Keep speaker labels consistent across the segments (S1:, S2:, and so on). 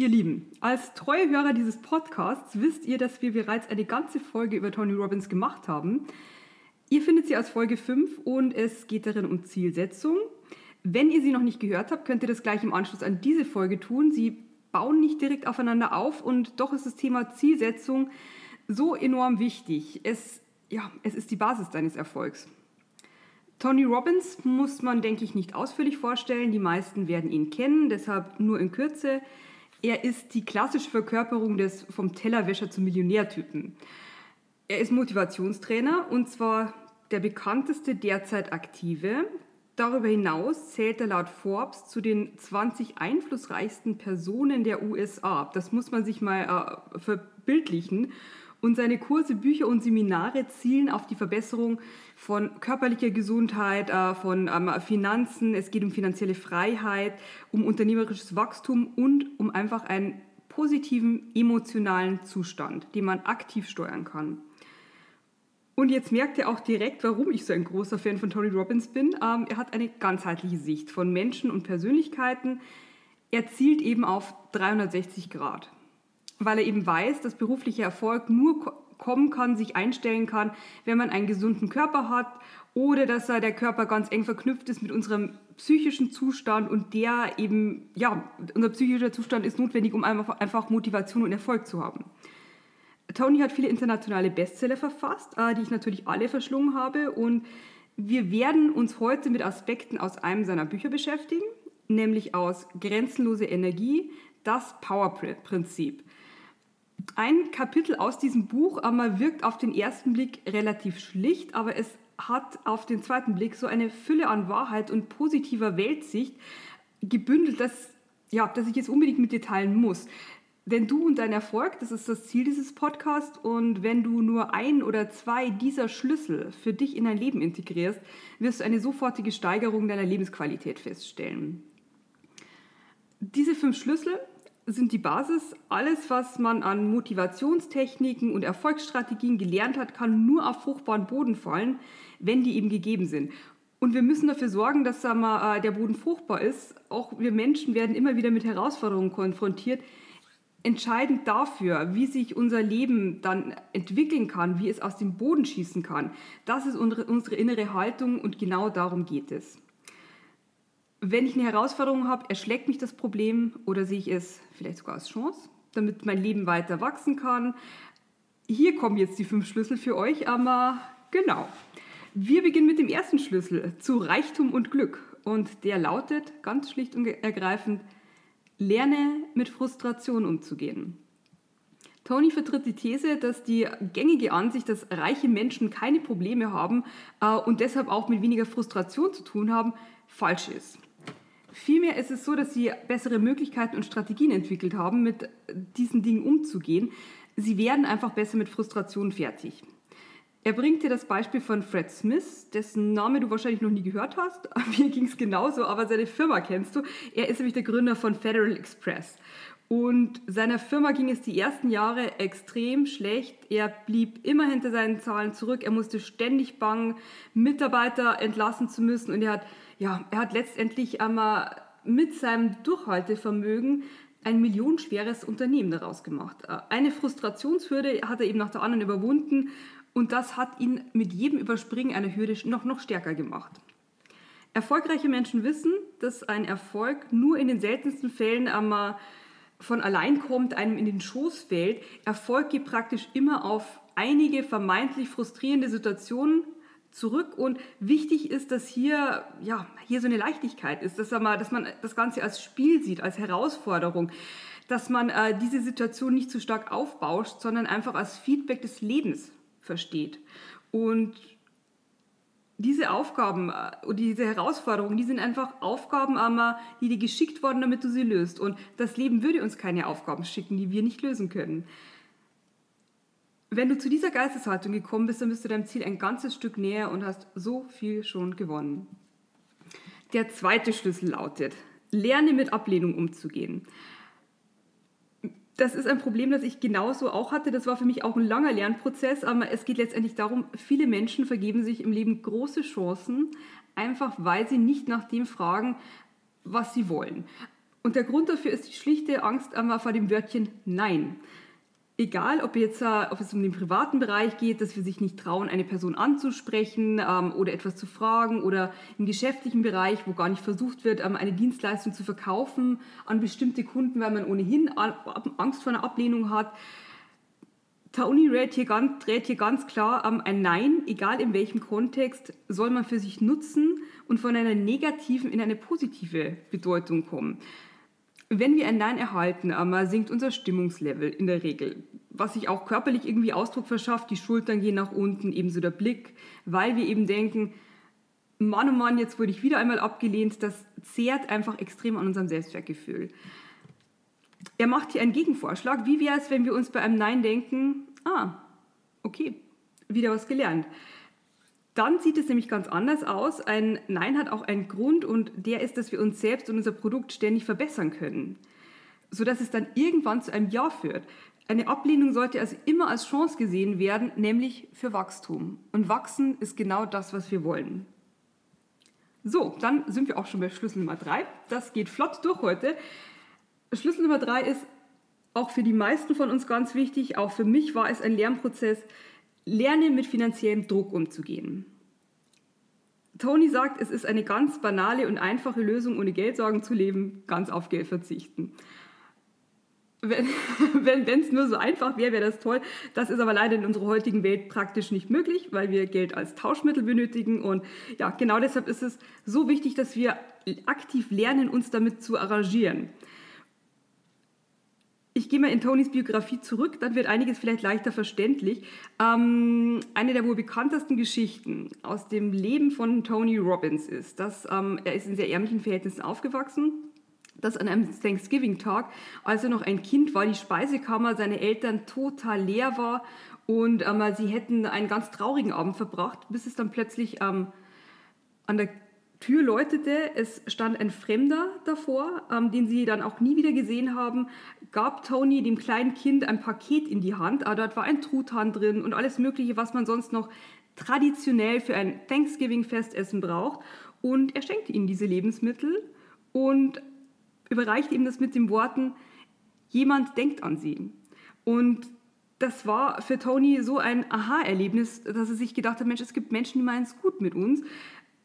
S1: Ihr Lieben, als treue Hörer dieses Podcasts wisst ihr, dass wir bereits eine ganze Folge über Tony Robbins gemacht haben. Ihr findet sie als Folge 5 und es geht darin um Zielsetzung. Wenn ihr sie noch nicht gehört habt, könnt ihr das gleich im Anschluss an diese Folge tun. Sie bauen nicht direkt aufeinander auf und doch ist das Thema Zielsetzung so enorm wichtig. Es, ja, es ist die Basis deines Erfolgs. Tony Robbins muss man, denke ich, nicht ausführlich vorstellen. Die meisten werden ihn kennen, deshalb nur in Kürze. Er ist die klassische Verkörperung des vom Tellerwäscher zum Millionärtypen. Er ist Motivationstrainer und zwar der bekannteste derzeit aktive. Darüber hinaus zählt er laut Forbes zu den 20 einflussreichsten Personen der USA. Das muss man sich mal äh, verbildlichen. Und seine Kurse, Bücher und Seminare zielen auf die Verbesserung von körperlicher Gesundheit, äh, von ähm, Finanzen. Es geht um finanzielle Freiheit, um unternehmerisches Wachstum und um einfach einen positiven emotionalen Zustand, den man aktiv steuern kann. Und jetzt merkt ihr auch direkt, warum ich so ein großer Fan von Tony Robbins bin. Ähm, er hat eine ganzheitliche Sicht von Menschen und Persönlichkeiten. Er zielt eben auf 360 Grad weil er eben weiß, dass beruflicher Erfolg nur kommen kann, sich einstellen kann, wenn man einen gesunden Körper hat oder dass er der Körper ganz eng verknüpft ist mit unserem psychischen Zustand und der eben, ja, unser psychischer Zustand ist notwendig, um einfach Motivation und Erfolg zu haben. Tony hat viele internationale Bestseller verfasst, äh, die ich natürlich alle verschlungen habe und wir werden uns heute mit Aspekten aus einem seiner Bücher beschäftigen, nämlich aus Grenzenlose Energie, das Power-Prinzip. Ein Kapitel aus diesem Buch aber wirkt auf den ersten Blick relativ schlicht, aber es hat auf den zweiten Blick so eine Fülle an Wahrheit und positiver Weltsicht gebündelt, dass, ja, dass ich jetzt unbedingt mit dir teilen muss. Denn du und dein Erfolg, das ist das Ziel dieses Podcasts. Und wenn du nur ein oder zwei dieser Schlüssel für dich in dein Leben integrierst, wirst du eine sofortige Steigerung deiner Lebensqualität feststellen. Diese fünf Schlüssel sind die Basis. Alles, was man an Motivationstechniken und Erfolgsstrategien gelernt hat, kann nur auf fruchtbaren Boden fallen, wenn die eben gegeben sind. Und wir müssen dafür sorgen, dass sagen wir, äh, der Boden fruchtbar ist. Auch wir Menschen werden immer wieder mit Herausforderungen konfrontiert. Entscheidend dafür, wie sich unser Leben dann entwickeln kann, wie es aus dem Boden schießen kann, das ist unsere, unsere innere Haltung und genau darum geht es wenn ich eine Herausforderung habe, erschlägt mich das Problem oder sehe ich es vielleicht sogar als Chance, damit mein Leben weiter wachsen kann. Hier kommen jetzt die fünf Schlüssel für euch, aber genau. Wir beginnen mit dem ersten Schlüssel zu Reichtum und Glück und der lautet ganz schlicht und ergreifend, lerne mit Frustration umzugehen. Tony vertritt die These, dass die gängige Ansicht, dass reiche Menschen keine Probleme haben äh, und deshalb auch mit weniger Frustration zu tun haben, falsch ist. Vielmehr ist es so, dass sie bessere Möglichkeiten und Strategien entwickelt haben, mit diesen Dingen umzugehen. Sie werden einfach besser mit Frustration fertig. Er bringt dir das Beispiel von Fred Smith, dessen Name du wahrscheinlich noch nie gehört hast. Mir ging es genauso, aber seine Firma kennst du. Er ist nämlich der Gründer von Federal Express. Und seiner Firma ging es die ersten Jahre extrem schlecht. Er blieb immer hinter seinen Zahlen zurück. Er musste ständig bangen, Mitarbeiter entlassen zu müssen. Und er hat ja, er hat letztendlich einmal mit seinem Durchhaltevermögen ein millionenschweres Unternehmen daraus gemacht. Äh, eine Frustrationshürde hat er eben nach der anderen überwunden und das hat ihn mit jedem Überspringen einer Hürde noch, noch stärker gemacht. Erfolgreiche Menschen wissen, dass ein Erfolg nur in den seltensten Fällen einmal von allein kommt, einem in den Schoß fällt. Erfolg geht praktisch immer auf einige vermeintlich frustrierende Situationen zurück und wichtig ist, dass hier, ja, hier so eine Leichtigkeit ist, dass, man, dass man das Ganze als Spiel sieht, als Herausforderung, dass man äh, diese Situation nicht zu stark aufbauscht, sondern einfach als Feedback des Lebens versteht. Und diese Aufgaben und äh, diese Herausforderungen, die sind einfach Aufgaben, die dir geschickt wurden, damit du sie löst. Und das Leben würde uns keine Aufgaben schicken, die wir nicht lösen können. Wenn du zu dieser Geisteshaltung gekommen bist, dann bist du deinem Ziel ein ganzes Stück näher und hast so viel schon gewonnen. Der zweite Schlüssel lautet, lerne mit Ablehnung umzugehen. Das ist ein Problem, das ich genauso auch hatte. Das war für mich auch ein langer Lernprozess, aber es geht letztendlich darum, viele Menschen vergeben sich im Leben große Chancen, einfach weil sie nicht nach dem fragen, was sie wollen. Und der Grund dafür ist die schlichte Angst einmal vor dem Wörtchen Nein egal, ob, jetzt, äh, ob es um den privaten Bereich geht, dass wir sich nicht trauen, eine Person anzusprechen ähm, oder etwas zu fragen oder im geschäftlichen Bereich, wo gar nicht versucht wird, ähm, eine Dienstleistung zu verkaufen an bestimmte Kunden, weil man ohnehin Angst vor einer Ablehnung hat. Tony rät hier ganz, rät hier ganz klar, ähm, ein Nein, egal in welchem Kontext, soll man für sich nutzen und von einer negativen in eine positive Bedeutung kommen. Wenn wir ein Nein erhalten, sinkt unser Stimmungslevel in der Regel, was sich auch körperlich irgendwie Ausdruck verschafft. Die Schultern gehen nach unten, ebenso der Blick, weil wir eben denken, Mann, oh Mann, jetzt wurde ich wieder einmal abgelehnt. Das zehrt einfach extrem an unserem Selbstwertgefühl. Er macht hier einen Gegenvorschlag. Wie wäre es, wenn wir uns bei einem Nein denken, ah, okay, wieder was gelernt. Dann sieht es nämlich ganz anders aus. Ein Nein hat auch einen Grund und der ist, dass wir uns selbst und unser Produkt ständig verbessern können, sodass es dann irgendwann zu einem Ja führt. Eine Ablehnung sollte also immer als Chance gesehen werden, nämlich für Wachstum. Und wachsen ist genau das, was wir wollen. So, dann sind wir auch schon bei Schlüssel Nummer drei. Das geht flott durch heute. Schlüssel Nummer drei ist auch für die meisten von uns ganz wichtig. Auch für mich war es ein Lernprozess. Lerne mit finanziellem Druck umzugehen. Tony sagt, es ist eine ganz banale und einfache Lösung, ohne Geldsorgen zu leben, ganz auf Geld verzichten. Wenn es nur so einfach wäre, wäre das toll. Das ist aber leider in unserer heutigen Welt praktisch nicht möglich, weil wir Geld als Tauschmittel benötigen. Und ja, genau deshalb ist es so wichtig, dass wir aktiv lernen, uns damit zu arrangieren. Ich gehe mal in Tonys Biografie zurück, dann wird einiges vielleicht leichter verständlich. Ähm, eine der wohl bekanntesten Geschichten aus dem Leben von Tony Robbins ist, dass ähm, er ist in sehr ärmlichen Verhältnissen aufgewachsen dass an einem Thanksgiving-Tag, als er noch ein Kind war, die Speisekammer seiner Eltern total leer war und ähm, sie hätten einen ganz traurigen Abend verbracht, bis es dann plötzlich ähm, an der Tür läutete, es stand ein Fremder davor, ähm, den sie dann auch nie wieder gesehen haben, gab Tony dem kleinen Kind ein Paket in die Hand. Ah, dort war ein Truthahn drin und alles Mögliche, was man sonst noch traditionell für ein Thanksgiving-Festessen braucht. Und er schenkte ihnen diese Lebensmittel und überreichte ihm das mit den Worten, jemand denkt an sie. Und das war für Tony so ein Aha-Erlebnis, dass er sich gedacht hat, Mensch, es gibt Menschen, die meinen es gut mit uns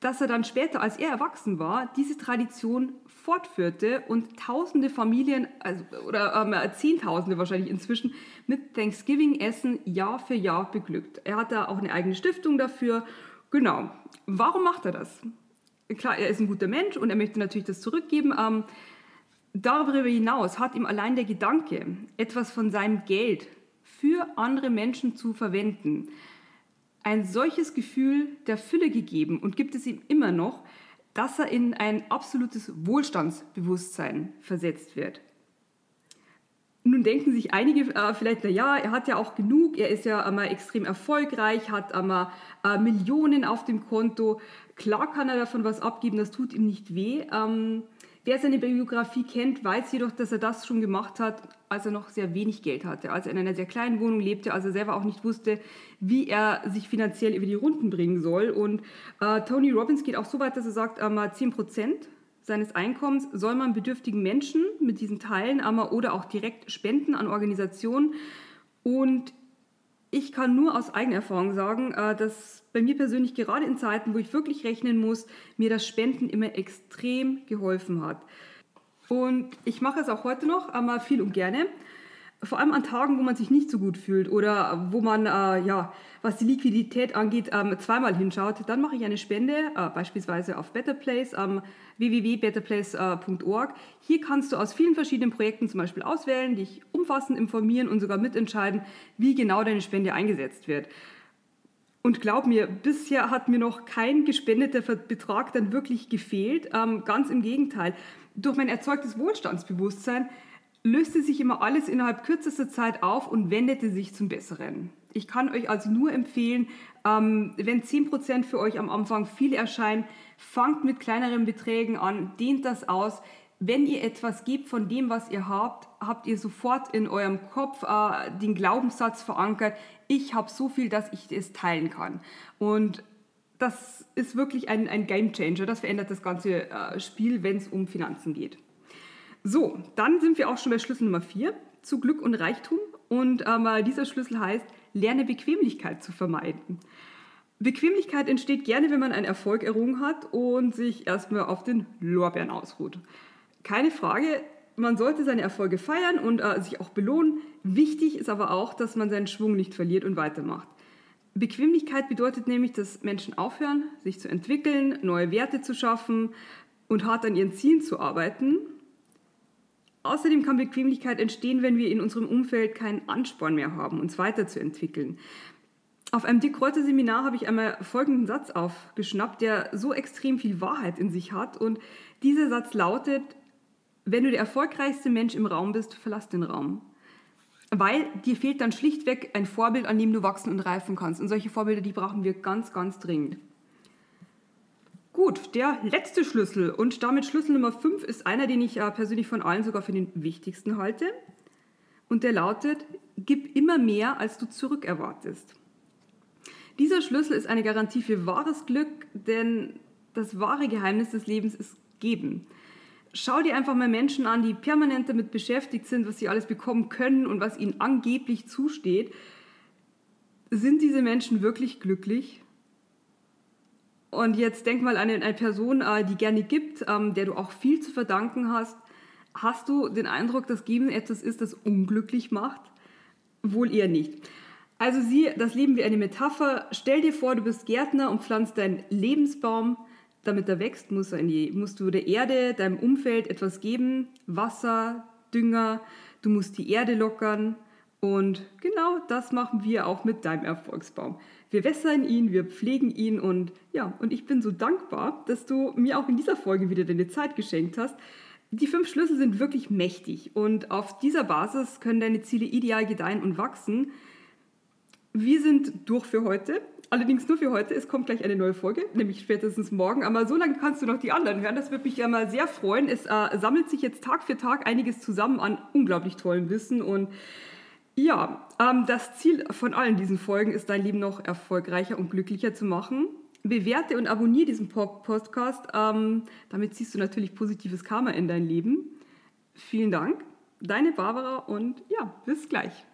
S1: dass er dann später, als er erwachsen war, diese Tradition fortführte und tausende Familien, also, oder ähm, Zehntausende wahrscheinlich inzwischen, mit Thanksgiving-Essen Jahr für Jahr beglückt. Er hat da auch eine eigene Stiftung dafür. Genau. Warum macht er das? Klar, er ist ein guter Mensch und er möchte natürlich das zurückgeben. Ähm, darüber hinaus hat ihm allein der Gedanke, etwas von seinem Geld für andere Menschen zu verwenden, ein solches Gefühl der Fülle gegeben und gibt es ihm immer noch, dass er in ein absolutes Wohlstandsbewusstsein versetzt wird. Nun denken sich einige äh, vielleicht, na ja, er hat ja auch genug, er ist ja einmal extrem erfolgreich, hat einmal äh, Millionen auf dem Konto. Klar kann er davon was abgeben, das tut ihm nicht weh. Ähm, Wer seine Biografie kennt, weiß jedoch, dass er das schon gemacht hat, als er noch sehr wenig Geld hatte, als er in einer sehr kleinen Wohnung lebte, als er selber auch nicht wusste, wie er sich finanziell über die Runden bringen soll. Und äh, Tony Robbins geht auch so weit, dass er sagt, einmal 10 Prozent seines Einkommens soll man bedürftigen Menschen mit diesen Teilen einmal oder auch direkt spenden an Organisationen. Und ich kann nur aus eigener Erfahrung sagen, äh, dass bei mir persönlich gerade in Zeiten, wo ich wirklich rechnen muss, mir das Spenden immer extrem geholfen hat. Und ich mache es auch heute noch, einmal viel und gerne vor allem an Tagen, wo man sich nicht so gut fühlt oder wo man, äh, ja, was die Liquidität angeht, ähm, zweimal hinschaut, dann mache ich eine Spende, äh, beispielsweise auf Better Place, ähm, www.betterplace.org. Hier kannst du aus vielen verschiedenen Projekten zum Beispiel auswählen, dich umfassend informieren und sogar mitentscheiden, wie genau deine Spende eingesetzt wird. Und glaub mir, bisher hat mir noch kein gespendeter Betrag dann wirklich gefehlt. Ähm, ganz im Gegenteil. Durch mein erzeugtes Wohlstandsbewusstsein löste sich immer alles innerhalb kürzester Zeit auf und wendete sich zum Besseren. Ich kann euch also nur empfehlen, ähm, wenn 10% für euch am Anfang viel erscheinen, fangt mit kleineren Beträgen an, dehnt das aus. Wenn ihr etwas gebt von dem, was ihr habt, habt ihr sofort in eurem Kopf äh, den Glaubenssatz verankert, ich habe so viel, dass ich es teilen kann. Und das ist wirklich ein, ein Game Changer. Das verändert das ganze äh, Spiel, wenn es um Finanzen geht. So, dann sind wir auch schon bei Schlüssel Nummer 4 zu Glück und Reichtum. Und ähm, dieser Schlüssel heißt, lerne Bequemlichkeit zu vermeiden. Bequemlichkeit entsteht gerne, wenn man einen Erfolg errungen hat und sich erstmal auf den Lorbeeren ausruht. Keine Frage, man sollte seine Erfolge feiern und äh, sich auch belohnen. Wichtig ist aber auch, dass man seinen Schwung nicht verliert und weitermacht. Bequemlichkeit bedeutet nämlich, dass Menschen aufhören, sich zu entwickeln, neue Werte zu schaffen und hart an ihren Zielen zu arbeiten Außerdem kann Bequemlichkeit entstehen, wenn wir in unserem Umfeld keinen Ansporn mehr haben, uns weiterzuentwickeln. Auf einem Dick Reuter Seminar habe ich einmal folgenden Satz aufgeschnappt, der so extrem viel Wahrheit in sich hat. Und dieser Satz lautet, wenn du der erfolgreichste Mensch im Raum bist, verlass den Raum. Weil dir fehlt dann schlichtweg ein Vorbild, an dem du wachsen und reifen kannst. Und solche Vorbilder, die brauchen wir ganz, ganz dringend. Gut, der letzte Schlüssel und damit Schlüssel Nummer 5 ist einer, den ich äh, persönlich von allen sogar für den wichtigsten halte. Und der lautet, gib immer mehr, als du zurückerwartest. Dieser Schlüssel ist eine Garantie für wahres Glück, denn das wahre Geheimnis des Lebens ist geben. Schau dir einfach mal Menschen an, die permanent damit beschäftigt sind, was sie alles bekommen können und was ihnen angeblich zusteht. Sind diese Menschen wirklich glücklich? Und jetzt denk mal an eine Person, äh, die gerne gibt, ähm, der du auch viel zu verdanken hast. Hast du den Eindruck, dass Geben etwas ist, das unglücklich macht? Wohl eher nicht. Also sieh das Leben wie eine Metapher. Stell dir vor, du bist Gärtner und pflanzt deinen Lebensbaum. Damit er wächst, musst du der Erde, deinem Umfeld etwas geben. Wasser, Dünger. Du musst die Erde lockern. Und genau das machen wir auch mit deinem Erfolgsbaum. Wir wässern ihn, wir pflegen ihn und ja, und ich bin so dankbar, dass du mir auch in dieser Folge wieder deine Zeit geschenkt hast. Die fünf Schlüssel sind wirklich mächtig und auf dieser Basis können deine Ziele ideal gedeihen und wachsen. Wir sind durch für heute. Allerdings nur für heute. Es kommt gleich eine neue Folge, nämlich spätestens morgen. Aber so lange kannst du noch die anderen hören. Das würde mich ja sehr freuen. Es äh, sammelt sich jetzt Tag für Tag einiges zusammen an unglaublich tollem Wissen und ja, ähm, das Ziel von allen diesen Folgen ist, dein Leben noch erfolgreicher und glücklicher zu machen. Bewerte und abonniere diesen Podcast. Ähm, damit ziehst du natürlich positives Karma in dein Leben. Vielen Dank, deine Barbara und ja, bis gleich.